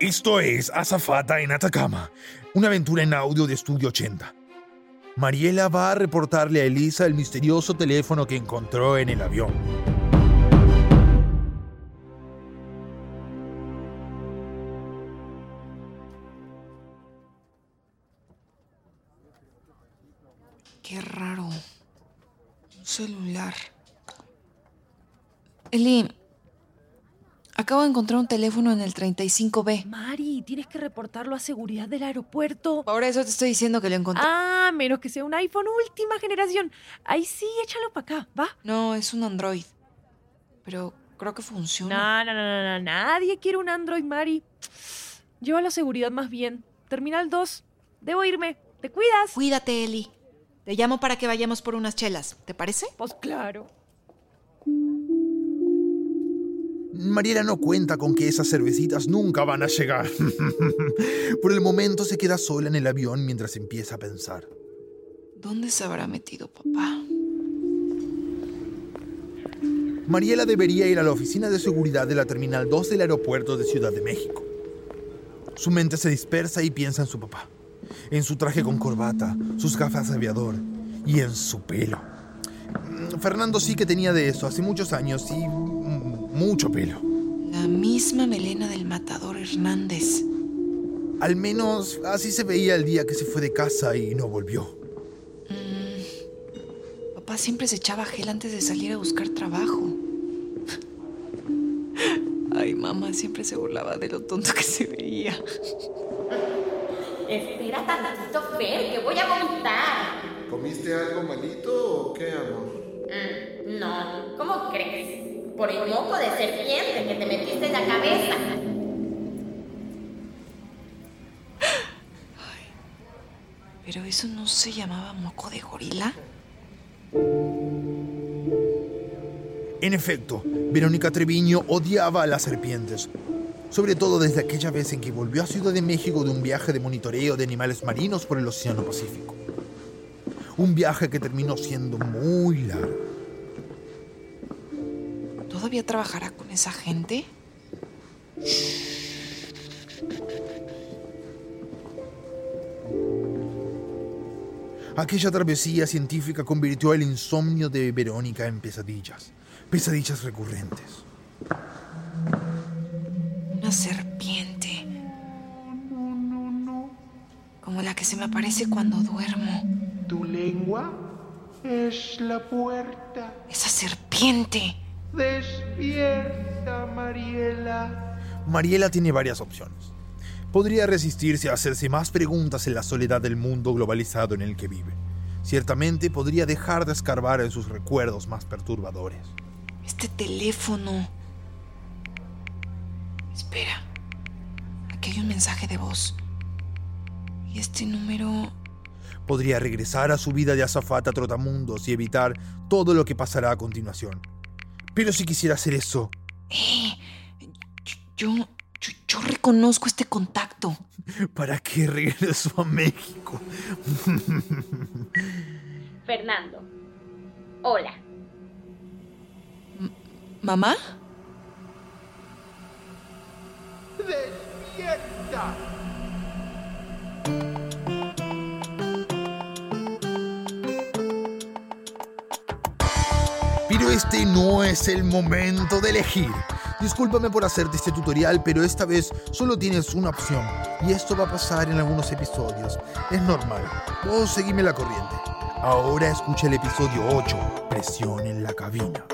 Esto es Azafata en Atacama, una aventura en audio de Estudio 80. Mariela va a reportarle a Elisa el misterioso teléfono que encontró en el avión. Qué raro. Un celular. Eli, acabo de encontrar un teléfono en el 35B. Mari, tienes que reportarlo a seguridad del aeropuerto. Por eso te estoy diciendo que lo encontré. Ah, menos que sea un iPhone última generación. Ahí sí, échalo para acá, ¿va? No, es un Android. Pero creo que funciona. No, no, no, no, no. Nadie quiere un Android, Mari. Llévalo a seguridad más bien. Terminal 2. Debo irme. ¿Te cuidas? Cuídate, Eli. Te llamo para que vayamos por unas chelas. ¿Te parece? Pues claro. Mariela no cuenta con que esas cervecitas nunca van a llegar. Por el momento se queda sola en el avión mientras empieza a pensar. ¿Dónde se habrá metido papá? Mariela debería ir a la oficina de seguridad de la Terminal 2 del aeropuerto de Ciudad de México. Su mente se dispersa y piensa en su papá, en su traje con corbata, sus gafas de aviador y en su pelo. Fernando sí que tenía de eso hace muchos años y mucho pelo. La misma melena del matador Hernández. Al menos así se veía el día que se fue de casa y no volvió. Mm, papá siempre se echaba gel antes de salir a buscar trabajo. Ay, mamá siempre se burlaba de lo tonto que se veía. Espera tantito, Fer, que voy a vomitar. ¿Comiste algo malito o qué, amor? Mm, no, ¿cómo crees? Por el moco de serpiente que te metiste en la cabeza. Ay, pero eso no se llamaba moco de gorila. En efecto, Verónica Treviño odiaba a las serpientes, sobre todo desde aquella vez en que volvió a Ciudad de México de un viaje de monitoreo de animales marinos por el Océano Pacífico. Un viaje que terminó siendo muy largo. ¿Todavía trabajará con esa gente? Aquella travesía científica convirtió el insomnio de Verónica en pesadillas, pesadillas recurrentes. Una serpiente. Como la que se me aparece cuando duermo. Tu lengua es la puerta. Esa serpiente. Despierta, Mariela. Mariela tiene varias opciones. Podría resistirse a hacerse más preguntas en la soledad del mundo globalizado en el que vive. Ciertamente podría dejar de escarbar en sus recuerdos más perturbadores. Este teléfono. Espera. Aquí hay un mensaje de voz. Y este número... Podría regresar a su vida de azafata trotamundos y evitar todo lo que pasará a continuación. Pero si quisiera hacer eso... Eh, yo, yo, yo reconozco este contacto. ¿Para qué regreso a México? Fernando. Hola. M ¿Mamá? Despierta. Este no es el momento de elegir. Discúlpame por hacerte este tutorial, pero esta vez solo tienes una opción. Y esto va a pasar en algunos episodios. Es normal. Vos seguime la corriente. Ahora escucha el episodio 8, Presión en la cabina.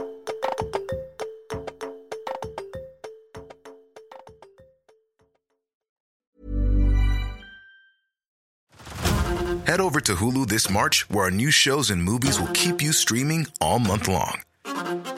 Head over to Hulu this March, where our new shows and movies will keep you streaming all month long.